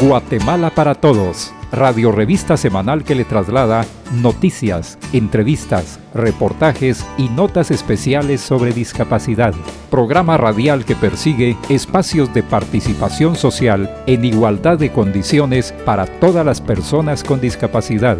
Guatemala para Todos, radio revista semanal que le traslada noticias, entrevistas, reportajes y notas especiales sobre discapacidad. Programa radial que persigue espacios de participación social en igualdad de condiciones para todas las personas con discapacidad.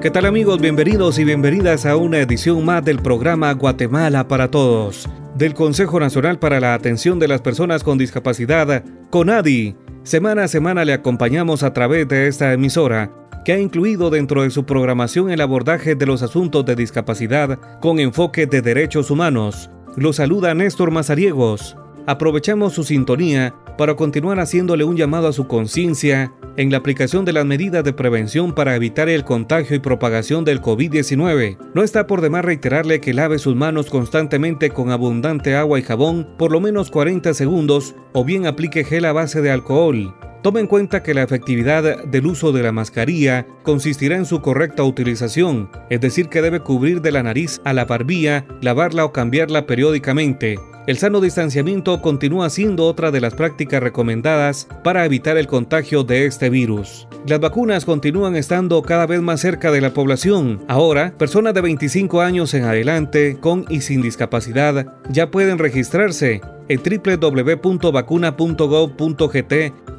¿Qué tal amigos? Bienvenidos y bienvenidas a una edición más del programa Guatemala para Todos del Consejo Nacional para la Atención de las Personas con Discapacidad, CONADI. Semana a semana le acompañamos a través de esta emisora, que ha incluido dentro de su programación el abordaje de los asuntos de discapacidad con enfoque de derechos humanos. Lo saluda Néstor Mazariegos. Aprovechamos su sintonía para continuar haciéndole un llamado a su conciencia en la aplicación de las medidas de prevención para evitar el contagio y propagación del COVID-19. No está por demás reiterarle que lave sus manos constantemente con abundante agua y jabón por lo menos 40 segundos o bien aplique gel a base de alcohol. Tome en cuenta que la efectividad del uso de la mascarilla consistirá en su correcta utilización, es decir, que debe cubrir de la nariz a la barbilla, lavarla o cambiarla periódicamente. El sano distanciamiento continúa siendo otra de las prácticas recomendadas para evitar el contagio de este virus. Las vacunas continúan estando cada vez más cerca de la población. Ahora, personas de 25 años en adelante, con y sin discapacidad, ya pueden registrarse en www.vacuna.gov.gt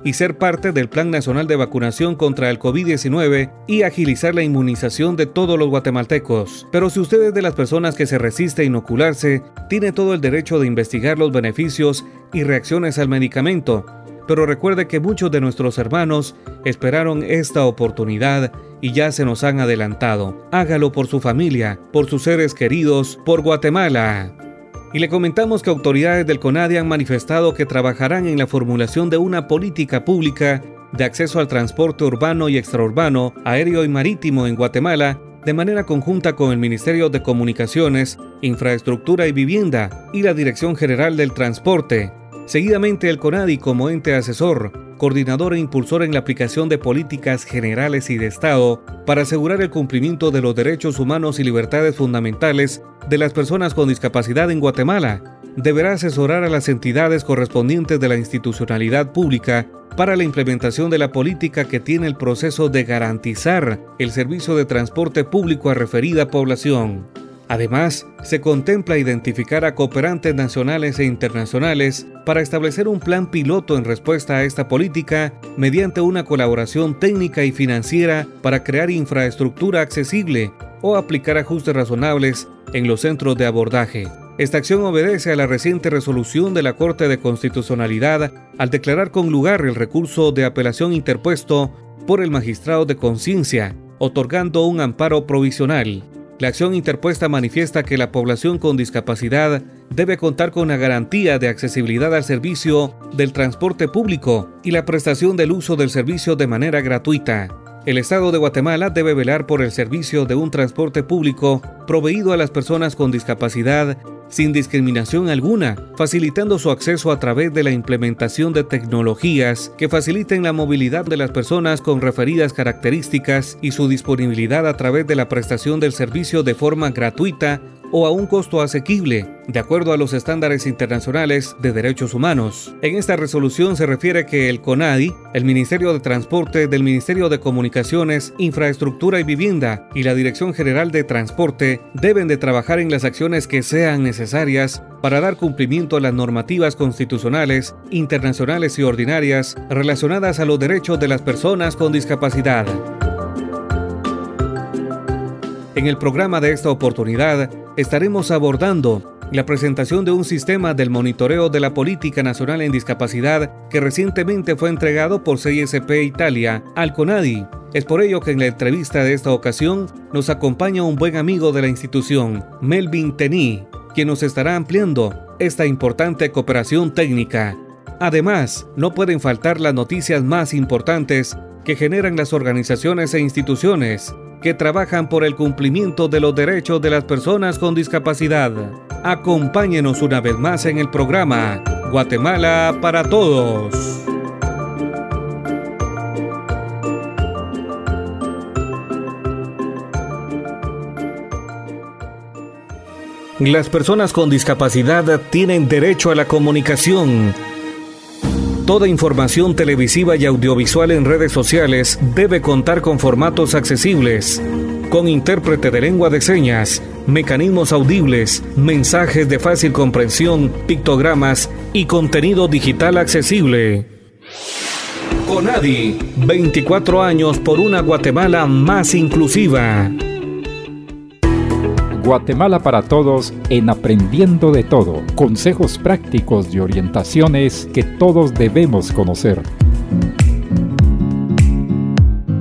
y ser parte del Plan Nacional de Vacunación contra el COVID-19 y agilizar la inmunización de todos los guatemaltecos. Pero si usted es de las personas que se resiste a inocularse, tiene todo el derecho de investigar los beneficios y reacciones al medicamento. Pero recuerde que muchos de nuestros hermanos esperaron esta oportunidad y ya se nos han adelantado. Hágalo por su familia, por sus seres queridos, por Guatemala. Y le comentamos que autoridades del CONADI han manifestado que trabajarán en la formulación de una política pública de acceso al transporte urbano y extraurbano, aéreo y marítimo en Guatemala, de manera conjunta con el Ministerio de Comunicaciones, Infraestructura y Vivienda y la Dirección General del Transporte. Seguidamente el CONADI como ente asesor coordinador e impulsor en la aplicación de políticas generales y de Estado para asegurar el cumplimiento de los derechos humanos y libertades fundamentales de las personas con discapacidad en Guatemala. Deberá asesorar a las entidades correspondientes de la institucionalidad pública para la implementación de la política que tiene el proceso de garantizar el servicio de transporte público a referida población. Además, se contempla identificar a cooperantes nacionales e internacionales para establecer un plan piloto en respuesta a esta política mediante una colaboración técnica y financiera para crear infraestructura accesible o aplicar ajustes razonables en los centros de abordaje. Esta acción obedece a la reciente resolución de la Corte de Constitucionalidad al declarar con lugar el recurso de apelación interpuesto por el magistrado de conciencia, otorgando un amparo provisional. La acción interpuesta manifiesta que la población con discapacidad debe contar con la garantía de accesibilidad al servicio del transporte público y la prestación del uso del servicio de manera gratuita. El Estado de Guatemala debe velar por el servicio de un transporte público proveído a las personas con discapacidad sin discriminación alguna, facilitando su acceso a través de la implementación de tecnologías que faciliten la movilidad de las personas con referidas características y su disponibilidad a través de la prestación del servicio de forma gratuita o a un costo asequible, de acuerdo a los estándares internacionales de derechos humanos. En esta resolución se refiere que el CONADI, el Ministerio de Transporte del Ministerio de Comunicaciones, Infraestructura y Vivienda y la Dirección General de Transporte deben de trabajar en las acciones que sean necesarias para dar cumplimiento a las normativas constitucionales, internacionales y ordinarias relacionadas a los derechos de las personas con discapacidad. En el programa de esta oportunidad estaremos abordando la presentación de un sistema del monitoreo de la política nacional en discapacidad que recientemente fue entregado por CISP Italia al CONADI. Es por ello que en la entrevista de esta ocasión nos acompaña un buen amigo de la institución, Melvin Tení, quien nos estará ampliando esta importante cooperación técnica. Además, no pueden faltar las noticias más importantes que generan las organizaciones e instituciones que trabajan por el cumplimiento de los derechos de las personas con discapacidad. Acompáñenos una vez más en el programa Guatemala para Todos. Las personas con discapacidad tienen derecho a la comunicación Toda información televisiva y audiovisual en redes sociales debe contar con formatos accesibles, con intérprete de lengua de señas, mecanismos audibles, mensajes de fácil comprensión, pictogramas y contenido digital accesible. Conadi, 24 años por una Guatemala más inclusiva. Guatemala para Todos en Aprendiendo de Todo. Consejos prácticos y orientaciones que todos debemos conocer.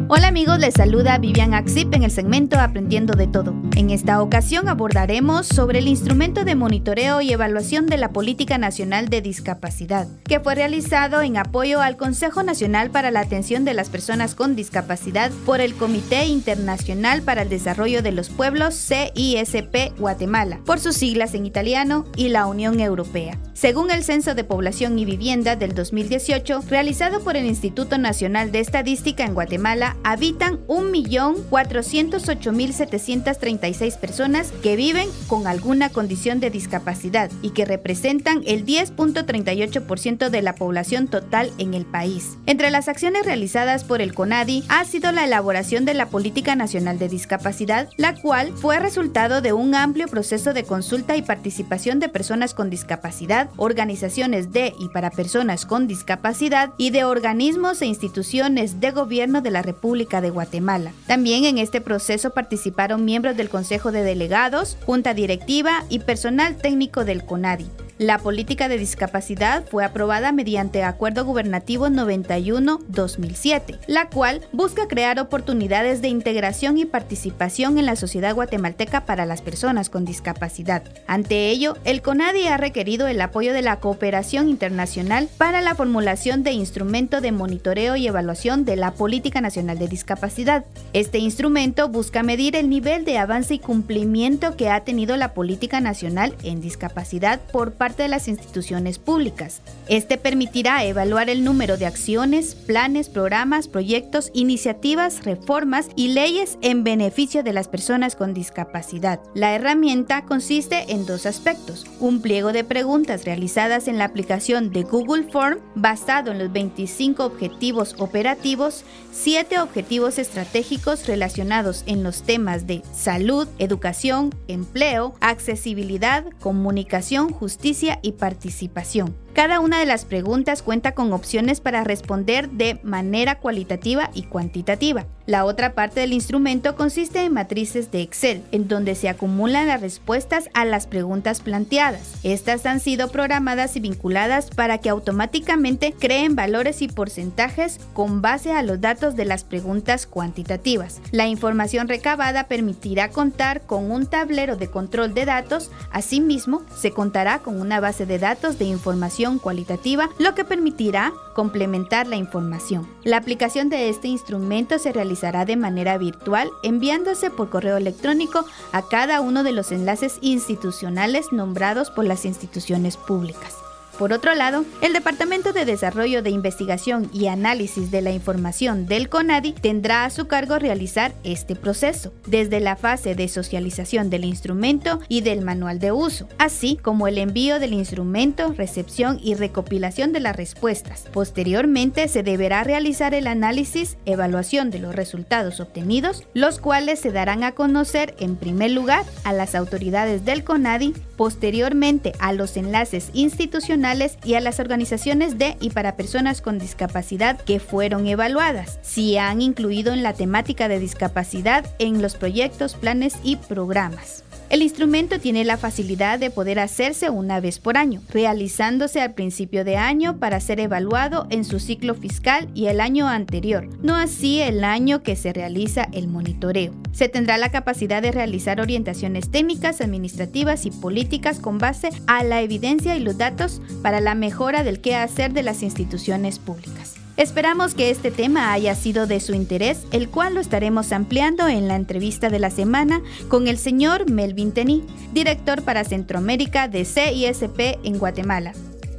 Hola amigos, les saluda Vivian Axip en el segmento Aprendiendo de Todo. En esta ocasión abordaremos sobre el instrumento de monitoreo y evaluación de la Política Nacional de Discapacidad, que fue realizado en apoyo al Consejo Nacional para la Atención de las Personas con Discapacidad por el Comité Internacional para el Desarrollo de los Pueblos CISP Guatemala, por sus siglas en italiano, y la Unión Europea. Según el Censo de Población y Vivienda del 2018, realizado por el Instituto Nacional de Estadística en Guatemala, habitan 1.408.736 personas que viven con alguna condición de discapacidad y que representan el 10.38% de la población total en el país. Entre las acciones realizadas por el CONADI ha sido la elaboración de la Política Nacional de Discapacidad, la cual fue resultado de un amplio proceso de consulta y participación de personas con discapacidad, organizaciones de y para personas con discapacidad y de organismos e instituciones de gobierno de la República de Guatemala. También en este proceso participaron miembros del Consejo de Delegados, Junta Directiva y personal técnico del CONADI. La política de discapacidad fue aprobada mediante Acuerdo Gubernativo 91-2007, la cual busca crear oportunidades de integración y participación en la sociedad guatemalteca para las personas con discapacidad. Ante ello, el CONADI ha requerido el apoyo de la cooperación internacional para la formulación de instrumento de monitoreo y evaluación de la Política Nacional de Discapacidad. Este instrumento busca medir el nivel de avance y cumplimiento que ha tenido la Política Nacional en Discapacidad por parte de las instituciones públicas. Este permitirá evaluar el número de acciones, planes, programas, proyectos, iniciativas, reformas y leyes en beneficio de las personas con discapacidad. La herramienta consiste en dos aspectos. Un pliego de preguntas realizadas en la aplicación de Google Form basado en los 25 objetivos operativos, 7 objetivos estratégicos relacionados en los temas de salud, educación, empleo, accesibilidad, comunicación, justicia, y participación. Cada una de las preguntas cuenta con opciones para responder de manera cualitativa y cuantitativa. La otra parte del instrumento consiste en matrices de Excel, en donde se acumulan las respuestas a las preguntas planteadas. Estas han sido programadas y vinculadas para que automáticamente creen valores y porcentajes con base a los datos de las preguntas cuantitativas. La información recabada permitirá contar con un tablero de control de datos, asimismo se contará con una base de datos de información cualitativa, lo que permitirá complementar la información. La aplicación de este instrumento se realizará de manera virtual enviándose por correo electrónico a cada uno de los enlaces institucionales nombrados por las instituciones públicas. Por otro lado, el Departamento de Desarrollo de Investigación y Análisis de la Información del CONADI tendrá a su cargo realizar este proceso, desde la fase de socialización del instrumento y del manual de uso, así como el envío del instrumento, recepción y recopilación de las respuestas. Posteriormente se deberá realizar el análisis, evaluación de los resultados obtenidos, los cuales se darán a conocer en primer lugar a las autoridades del CONADI, posteriormente a los enlaces institucionales y a las organizaciones de y para personas con discapacidad que fueron evaluadas, si han incluido en la temática de discapacidad en los proyectos, planes y programas. El instrumento tiene la facilidad de poder hacerse una vez por año, realizándose al principio de año para ser evaluado en su ciclo fiscal y el año anterior, no así el año que se realiza el monitoreo. Se tendrá la capacidad de realizar orientaciones técnicas, administrativas y políticas con base a la evidencia y los datos para la mejora del quehacer de las instituciones públicas. Esperamos que este tema haya sido de su interés, el cual lo estaremos ampliando en la entrevista de la semana con el señor Melvin Tení, director para Centroamérica de CISP en Guatemala.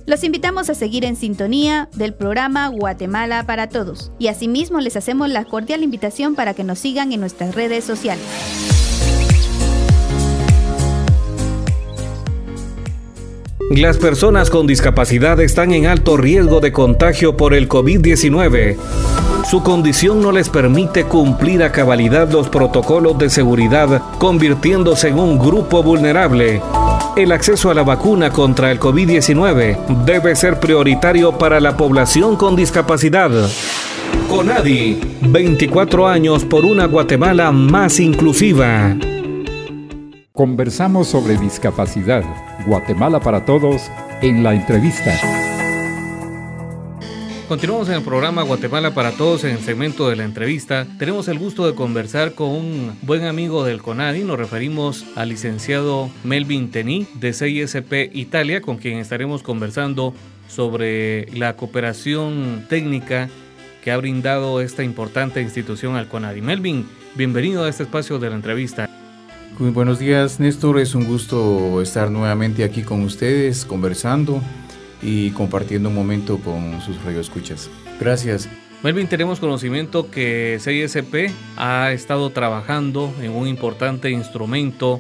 Los invitamos a seguir en sintonía del programa Guatemala para Todos y asimismo les hacemos la cordial invitación para que nos sigan en nuestras redes sociales. Las personas con discapacidad están en alto riesgo de contagio por el COVID-19. Su condición no les permite cumplir a cabalidad los protocolos de seguridad, convirtiéndose en un grupo vulnerable. El acceso a la vacuna contra el COVID-19 debe ser prioritario para la población con discapacidad. Conadi, 24 años por una Guatemala más inclusiva. Conversamos sobre discapacidad, Guatemala para todos, en la entrevista. Continuamos en el programa Guatemala para Todos en el segmento de la entrevista. Tenemos el gusto de conversar con un buen amigo del CONADI. Nos referimos al licenciado Melvin Tení de CISP Italia, con quien estaremos conversando sobre la cooperación técnica que ha brindado esta importante institución al CONADI. Melvin, bienvenido a este espacio de la entrevista. Muy buenos días, Néstor. Es un gusto estar nuevamente aquí con ustedes, conversando y compartiendo un momento con sus radioescuchas. Gracias. Melvin, tenemos conocimiento que CISP ha estado trabajando en un importante instrumento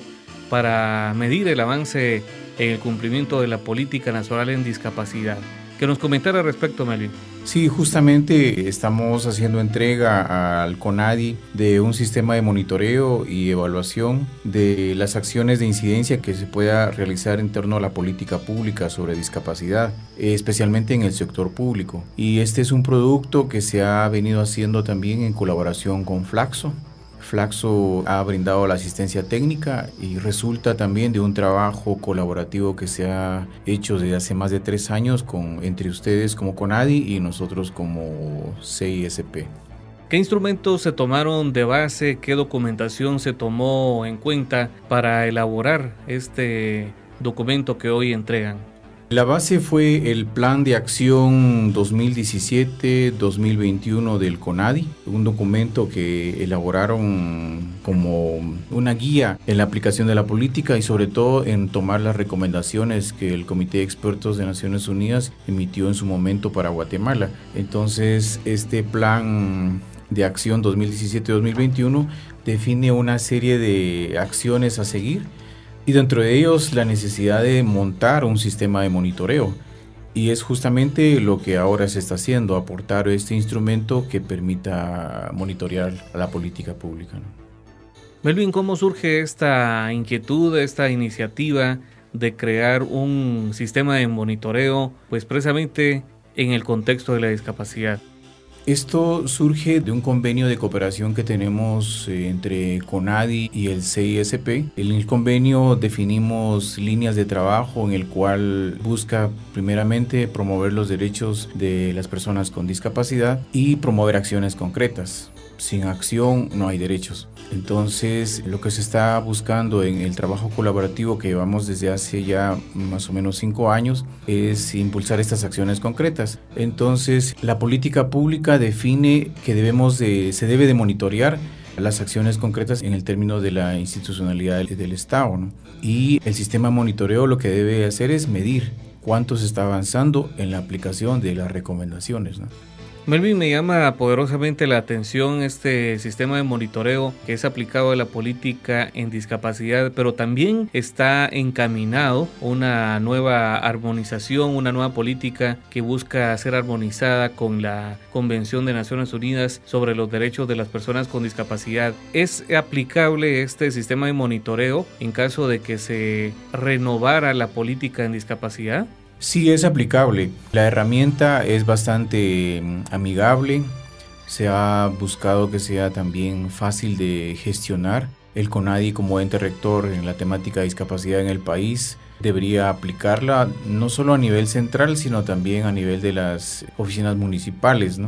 para medir el avance en el cumplimiento de la política nacional en discapacidad. Que nos comentara al respecto, Melvin. Sí, justamente estamos haciendo entrega al CONADI de un sistema de monitoreo y evaluación de las acciones de incidencia que se pueda realizar en torno a la política pública sobre discapacidad, especialmente en el sector público. Y este es un producto que se ha venido haciendo también en colaboración con Flaxo, Flaxo ha brindado la asistencia técnica y resulta también de un trabajo colaborativo que se ha hecho desde hace más de tres años con, entre ustedes como CONADI y nosotros como CISP. ¿Qué instrumentos se tomaron de base? ¿Qué documentación se tomó en cuenta para elaborar este documento que hoy entregan? La base fue el Plan de Acción 2017-2021 del CONADI, un documento que elaboraron como una guía en la aplicación de la política y sobre todo en tomar las recomendaciones que el Comité de Expertos de Naciones Unidas emitió en su momento para Guatemala. Entonces, este Plan de Acción 2017-2021 define una serie de acciones a seguir y dentro de ellos la necesidad de montar un sistema de monitoreo. Y es justamente lo que ahora se está haciendo, aportar este instrumento que permita monitorear la política pública. Melvin, ¿cómo surge esta inquietud, esta iniciativa de crear un sistema de monitoreo, pues precisamente en el contexto de la discapacidad? Esto surge de un convenio de cooperación que tenemos eh, entre CONADI y el CISP. En el convenio definimos líneas de trabajo en el cual busca primeramente promover los derechos de las personas con discapacidad y promover acciones concretas. Sin acción no hay derechos. Entonces, lo que se está buscando en el trabajo colaborativo que llevamos desde hace ya más o menos cinco años es impulsar estas acciones concretas. Entonces, la política pública define que debemos de, se debe de monitorear las acciones concretas en el término de la institucionalidad del, Estado. Y el sistema monitoreo lo que debe hacer es medir cuánto se está avanzando en la aplicación de las recomendaciones. ¿no? Melvin, me llama poderosamente la atención este sistema de monitoreo que es aplicado a la política en discapacidad, pero también está encaminado una nueva armonización, una nueva política que busca ser armonizada con la Convención de Naciones Unidas sobre los Derechos de las Personas con Discapacidad. ¿Es aplicable este sistema de monitoreo en caso de que se renovara la política en discapacidad? Sí es aplicable. La herramienta es bastante mm, amigable. Se ha buscado que sea también fácil de gestionar. El CONADI como ente rector en la temática de discapacidad en el país debería aplicarla no solo a nivel central, sino también a nivel de las oficinas municipales.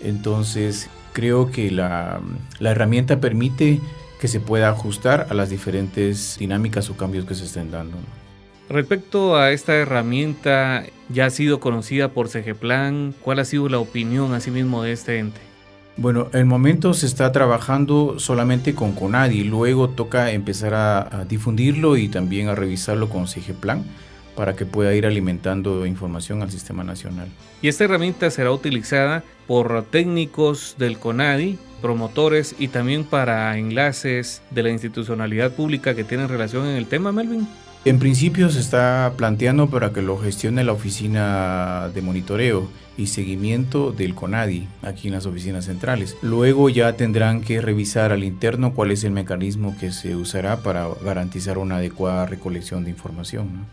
Entonces creo que la, la herramienta permite que se pueda ajustar a las diferentes dinámicas o cambios que se estén dando. Respecto a esta herramienta, ya ha sido conocida por CGPlan, ¿cuál ha sido la opinión asimismo de este ente? Bueno, el momento se está trabajando solamente con Conadi, luego toca empezar a, difundirlo y también a revisarlo con CGPlan para que pueda ir alimentando información al sistema nacional. Y esta herramienta será utilizada por técnicos del CONADI, promotores y también para enlaces de la institucionalidad pública que tienen relación en el tema, Melvin. En principio se está planteando para que lo gestione la oficina de monitoreo y seguimiento del CONADI aquí en las oficinas centrales. Luego ya tendrán que revisar al interno cuál es el mecanismo que se usará para garantizar una adecuada recolección de información.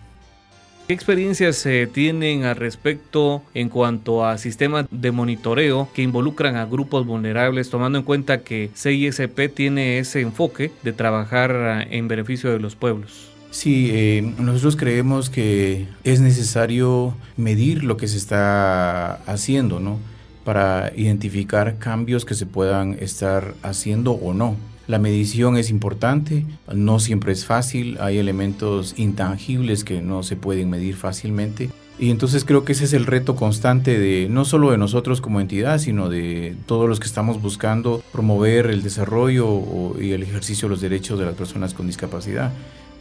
¿Qué experiencias se tienen al respecto en cuanto a sistemas de monitoreo que involucran a grupos vulnerables, tomando en cuenta que CISP tiene ese enfoque de trabajar en beneficio de los pueblos? Sí, eh, nosotros creemos que es necesario medir lo que se está haciendo, ¿no? Para identificar cambios que se puedan estar haciendo o no. La medición es importante, no siempre es fácil, hay elementos intangibles que no se pueden medir fácilmente. Y entonces creo que ese es el reto constante de no solo de nosotros como entidad, sino de todos los que estamos buscando promover el desarrollo y el ejercicio de los derechos de las personas con discapacidad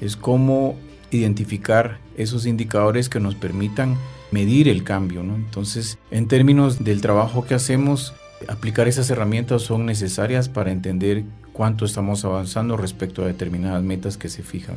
es cómo identificar esos indicadores que nos permitan medir el cambio. Entonces, en términos del trabajo que hacemos, aplicar esas herramientas son necesarias para entender cuánto estamos avanzando respecto a determinadas metas que se fijan.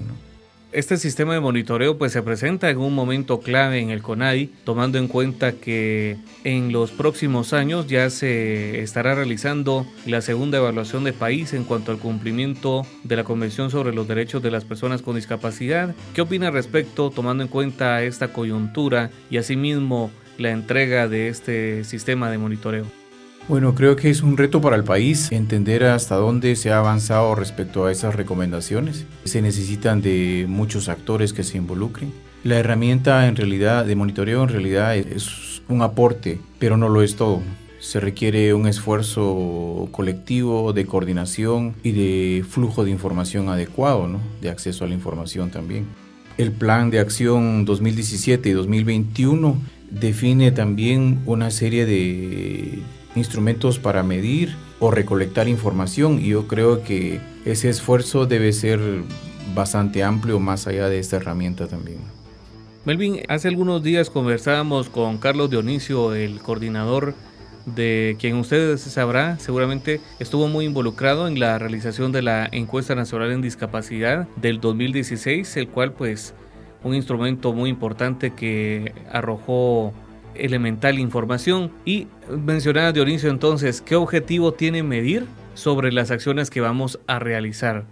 Este sistema de monitoreo pues se presenta en un momento clave en el CONADI, tomando en cuenta que en los próximos años ya se estará realizando la segunda evaluación de país en cuanto al cumplimiento de la Convención sobre los Derechos de las Personas con Discapacidad. ¿Qué opina respecto, tomando en cuenta esta coyuntura y asimismo la entrega de este sistema de monitoreo? Bueno, creo que es un reto para el país entender hasta dónde se ha avanzado respecto a esas recomendaciones. Se necesitan de muchos actores que se involucren. La herramienta en realidad de monitoreo en realidad es un aporte, pero no lo es todo. Se requiere un esfuerzo colectivo de coordinación y de flujo de información adecuado, ¿no? de acceso a la información también. El plan de acción 2017 y 2021 define también una serie de instrumentos para medir o recolectar información y yo creo que ese esfuerzo debe ser bastante amplio más allá de esta herramienta también. Melvin, hace algunos días conversábamos con Carlos Dionisio, el coordinador de quien ustedes sabrá, seguramente estuvo muy involucrado en la realización de la encuesta nacional en discapacidad del 2016, el cual pues un instrumento muy importante que arrojó elemental información. Y mencionaba Dionisio entonces, ¿qué objetivo tiene medir sobre las acciones que vamos a realizar?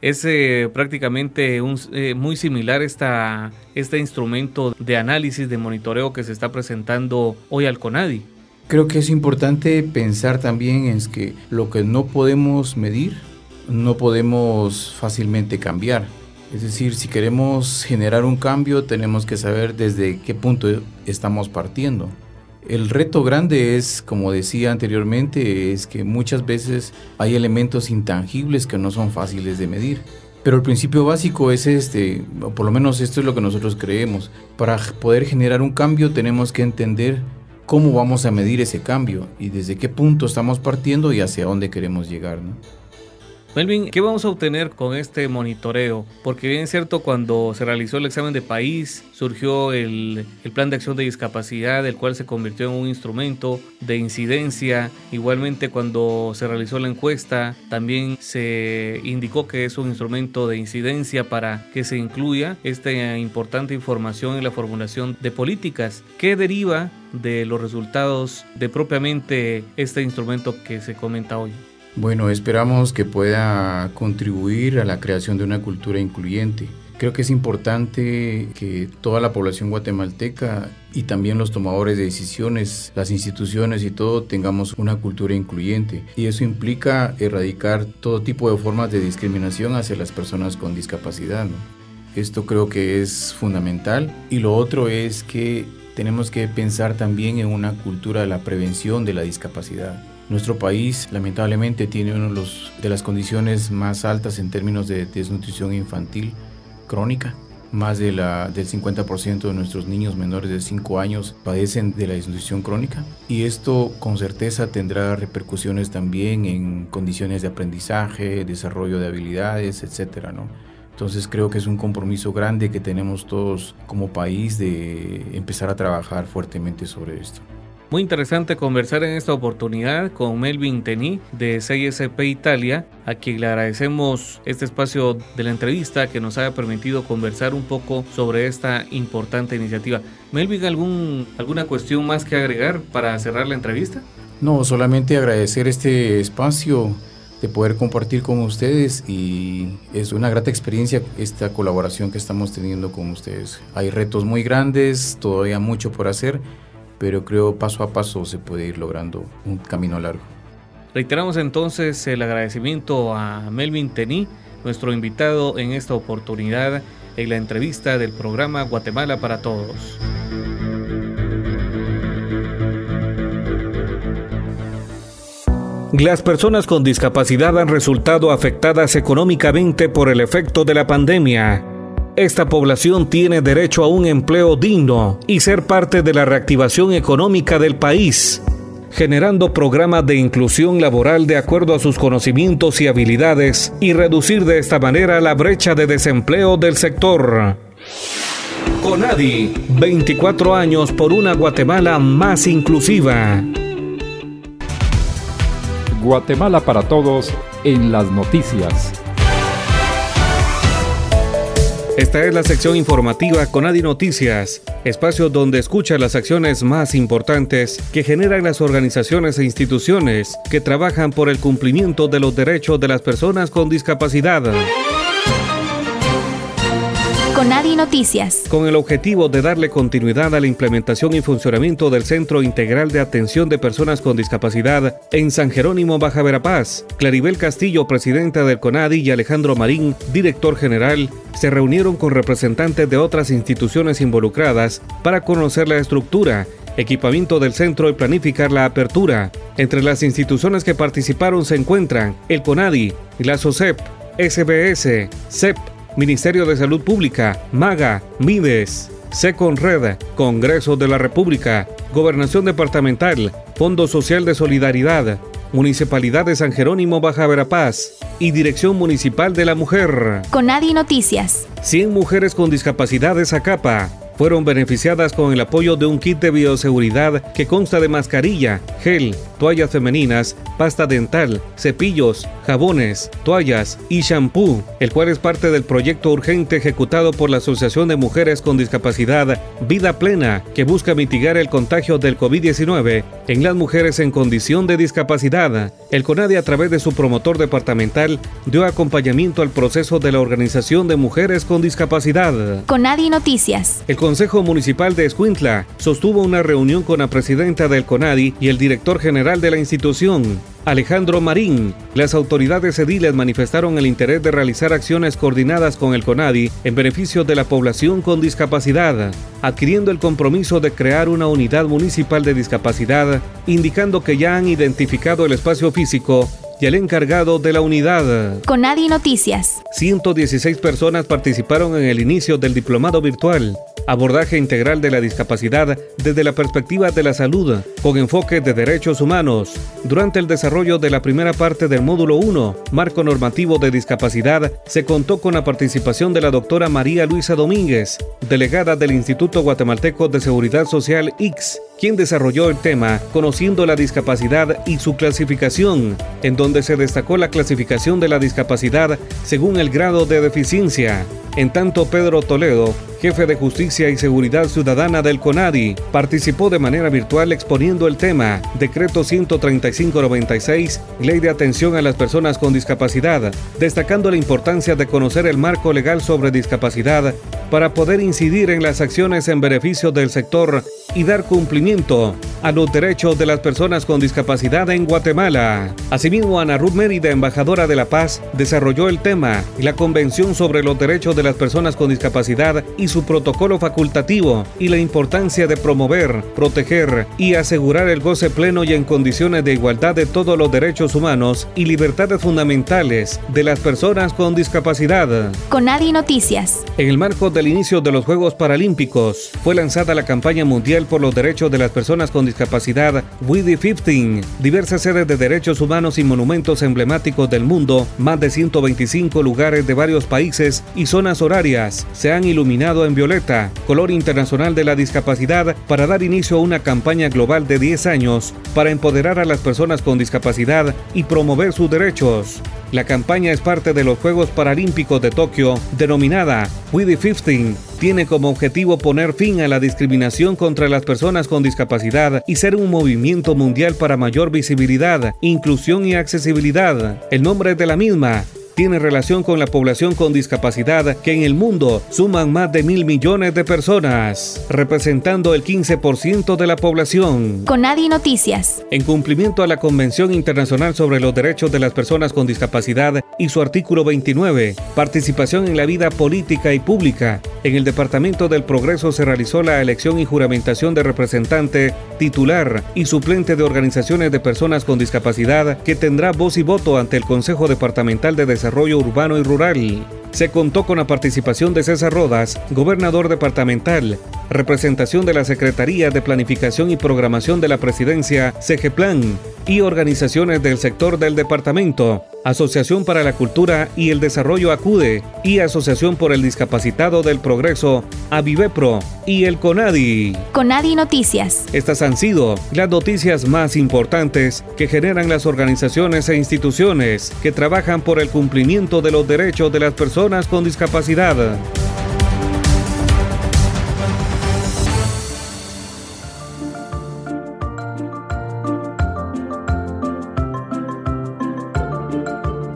Es eh, prácticamente eh, muy similar esta, este instrumento de análisis, de monitoreo que se está presentando hoy al CONADI. Creo que es importante pensar también en que lo que no podemos medir, no podemos fácilmente cambiar. Es decir, si queremos generar un cambio, tenemos que saber desde qué punto estamos partiendo. El reto grande es, como decía anteriormente, es que muchas veces hay elementos intangibles que no son fáciles de medir. Pero el principio básico es este, o por lo menos esto es lo que nosotros creemos. Para poder generar un cambio tenemos que entender cómo vamos a medir ese cambio y desde qué punto estamos partiendo y hacia dónde queremos llegar. ¿no? Melvin, ¿qué vamos a obtener con este monitoreo? Porque bien es cierto, cuando se realizó el examen de país, surgió el, plan de acción de discapacidad, el cual se convirtió en un instrumento de incidencia. Igualmente, cuando se realizó la encuesta, también se indicó que es un instrumento de incidencia para que se incluya esta importante información en la formulación de políticas. ¿Qué deriva de los resultados de propiamente este instrumento que se comenta hoy? Bueno, esperamos que pueda contribuir a la creación de una cultura incluyente. Creo que es importante que toda la población guatemalteca y también los tomadores de decisiones, las instituciones y todo tengamos una cultura incluyente. Y eso implica erradicar todo tipo de formas de discriminación hacia las personas con discapacidad. Esto creo que es fundamental. Y lo otro es que tenemos que pensar también en una cultura de la prevención de la discapacidad. Nuestro país lamentablemente tiene una de, las condiciones más altas en términos de desnutrición infantil crónica. Más del 50% de nuestros niños menores de 5 años padecen de la desnutrición crónica y esto con certeza tendrá repercusiones también en condiciones de aprendizaje, desarrollo de habilidades, etc. Entonces creo que es un compromiso grande que tenemos todos como país de empezar a trabajar fuertemente sobre esto. Muy interesante conversar en esta oportunidad con Melvin Tení de CISP Italia, a quien le agradecemos este espacio de la entrevista que nos haya permitido conversar un poco sobre esta importante iniciativa. Melvin, ¿algún, ¿alguna cuestión más que agregar para cerrar la entrevista? No, solamente agradecer este espacio de poder compartir con ustedes y es una grata experiencia esta colaboración que estamos teniendo con ustedes. Hay retos muy grandes, todavía mucho por hacer pero creo paso a paso se puede ir logrando un camino largo. Reiteramos entonces el agradecimiento a Melvin Tení, nuestro invitado en esta oportunidad en la entrevista del programa Guatemala para Todos. Las personas con discapacidad han resultado afectadas económicamente por el efecto de la pandemia esta población tiene derecho a un empleo digno y ser parte de la reactivación económica del país, generando programas de inclusión laboral de acuerdo a sus conocimientos y habilidades y reducir de esta manera la brecha de desempleo del sector. Conadi, 24 años por una Guatemala más inclusiva. Guatemala para todos en las noticias. Esta es la sección informativa con Adi Noticias, espacio donde escucha las acciones más importantes que generan las organizaciones e instituciones que trabajan por el cumplimiento de los derechos de las personas con discapacidad. Conadi Noticias. Con el objetivo de darle continuidad a la implementación y funcionamiento del Centro Integral de Atención de Personas con Discapacidad en San Jerónimo, Baja Verapaz, Claribel Castillo, presidenta del CONADI, y Alejandro Marín, director general, se reunieron con representantes de otras instituciones involucradas para conocer la estructura, equipamiento del centro y planificar la apertura. Entre las instituciones que participaron se encuentran el CONADI, la SOCEP, SBS, CEP, Ministerio de Salud Pública, MAGA, MIDES, SECONRED, Congreso de la República, Gobernación Departamental, Fondo Social de Solidaridad, Municipalidad de San Jerónimo Baja Verapaz y Dirección Municipal de la Mujer. Conadi Noticias. 100 mujeres con discapacidades a capa fueron beneficiadas con el apoyo de un kit de bioseguridad que consta de mascarilla, gel, toallas femeninas, pasta dental, cepillos, jabones, toallas y shampoo, el cual es parte del proyecto urgente ejecutado por la Asociación de Mujeres con Discapacidad Vida Plena, que busca mitigar el contagio del COVID-19 en las mujeres en condición de discapacidad. El CONADI a través de su promotor departamental dio acompañamiento al proceso de la Organización de Mujeres con Discapacidad. CONADI Noticias. El Consejo Municipal de Escuintla sostuvo una reunión con la presidenta del CONADI y el director general de la institución, Alejandro Marín. Las autoridades ediles manifestaron el interés de realizar acciones coordinadas con el CONADI en beneficio de la población con discapacidad, adquiriendo el compromiso de crear una unidad municipal de discapacidad, indicando que ya han identificado el espacio físico y el encargado de la unidad. CONADI Noticias. 116 personas participaron en el inicio del diplomado virtual abordaje integral de la discapacidad desde la perspectiva de la salud, con enfoque de derechos humanos. Durante el desarrollo de la primera parte del módulo 1, Marco Normativo de Discapacidad, se contó con la participación de la doctora María Luisa Domínguez, delegada del Instituto Guatemalteco de Seguridad Social X, quien desarrolló el tema Conociendo la discapacidad y su clasificación, en donde se destacó la clasificación de la discapacidad según el grado de deficiencia. En tanto, Pedro Toledo, jefe de Justicia y Seguridad Ciudadana del CONADI, participó de manera virtual exponiendo el tema Decreto 13596, Ley de Atención a las Personas con Discapacidad, destacando la importancia de conocer el marco legal sobre discapacidad para poder incidir en las acciones en beneficio del sector y dar cumplimiento a los derechos de las personas con discapacidad en Guatemala. Asimismo, Ana Ruth Mérida, embajadora de la paz, desarrolló el tema y la Convención sobre los Derechos de las Personas con Discapacidad y su protocolo facultativo y la importancia de promover, proteger y asegurar el goce pleno y en condiciones de igualdad de todos los derechos humanos y libertades fundamentales de las personas con discapacidad. Conadi Noticias. En el marco del inicio de los Juegos Paralímpicos, fue lanzada la campaña mundial por los derechos de las personas con discapacidad discapacidad WIDI 15, diversas sedes de derechos humanos y monumentos emblemáticos del mundo, más de 125 lugares de varios países y zonas horarias se han iluminado en violeta, color internacional de la discapacidad, para dar inicio a una campaña global de 10 años para empoderar a las personas con discapacidad y promover sus derechos. La campaña es parte de los Juegos Paralímpicos de Tokio, denominada We the 15. Tiene como objetivo poner fin a la discriminación contra las personas con discapacidad y ser un movimiento mundial para mayor visibilidad, inclusión y accesibilidad. El nombre de la misma tiene relación con la población con discapacidad que en el mundo suman más de mil millones de personas, representando el 15% de la población. Conadi Noticias. En cumplimiento a la Convención Internacional sobre los Derechos de las Personas con Discapacidad y su artículo 29, participación en la vida política y pública, en el Departamento del Progreso se realizó la elección y juramentación de representante, titular y suplente de organizaciones de personas con discapacidad que tendrá voz y voto ante el Consejo Departamental de Desarrollo Urbano y Rural. Se contó con la participación de César Rodas, gobernador departamental, representación de la Secretaría de Planificación y Programación de la Presidencia, CEGEPLAN, y organizaciones del sector del departamento, Asociación para la Cultura y el Desarrollo ACUDE y Asociación por el Discapacitado del Progreso, AVIVEPRO y el CONADI. CONADI Noticias. Estas han sido las noticias más importantes que generan las organizaciones e instituciones que trabajan por el cumplimiento de los derechos de las con discapacidad.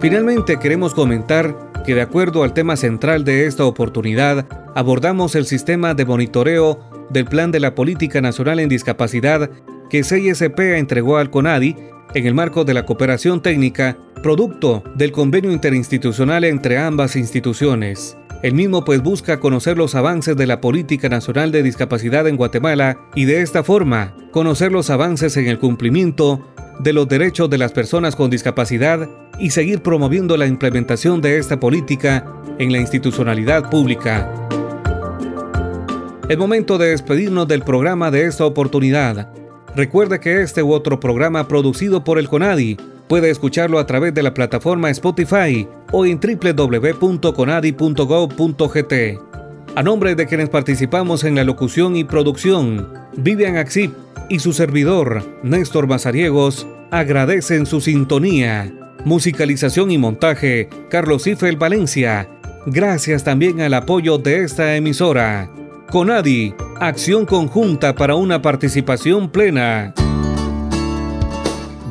Finalmente queremos comentar que de acuerdo al tema central de esta oportunidad, abordamos el sistema de monitoreo del Plan de la Política Nacional en Discapacidad que CISP entregó al CONADI en el marco de la cooperación técnica, producto del convenio interinstitucional entre ambas instituciones. El mismo pues busca conocer los avances de la Política Nacional de Discapacidad en Guatemala y de esta forma conocer los avances en el cumplimiento de los derechos de las personas con discapacidad y seguir promoviendo la implementación de esta política en la institucionalidad pública. Es momento de despedirnos del programa de esta oportunidad. Recuerde que este u otro programa producido por el CONADI puede escucharlo a través de la plataforma Spotify o en www.conadi.gov.gt. A nombre de quienes participamos en la locución y producción, Vivian Axip y su servidor, Néstor Mazariegos, agradecen su sintonía. Musicalización y montaje, Carlos Ifel Valencia. Gracias también al apoyo de esta emisora. Conadi, acción conjunta para una participación plena.